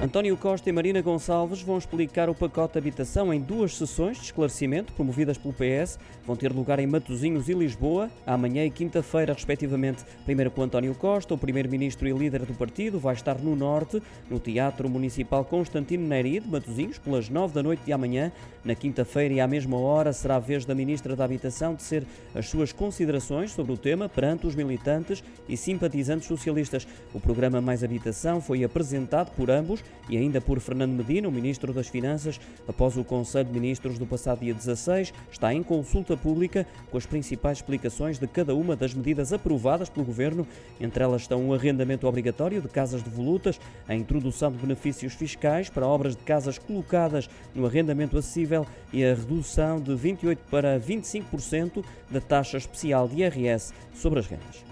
António Costa e Marina Gonçalves vão explicar o pacote de habitação em duas sessões de esclarecimento promovidas pelo PS. Vão ter lugar em Matosinhos e Lisboa, amanhã e quinta-feira, respectivamente. Primeiro com António Costa, o primeiro-ministro e líder do partido, vai estar no Norte, no Teatro Municipal Constantino Neri, de Matosinhos, pelas nove da noite de amanhã. Na quinta-feira e à mesma hora será a vez da Ministra da Habitação de ser as suas considerações sobre o tema perante os militantes e simpatizantes socialistas. O programa Mais Habitação foi apresentado por ambos e ainda por Fernando Medina, o Ministro das Finanças, após o Conselho de Ministros do passado dia 16, está em consulta pública com as principais explicações de cada uma das medidas aprovadas pelo Governo. Entre elas estão o arrendamento obrigatório de casas devolutas, a introdução de benefícios fiscais para obras de casas colocadas no arrendamento acessível e a redução de 28% para 25% da taxa especial de IRS sobre as rendas.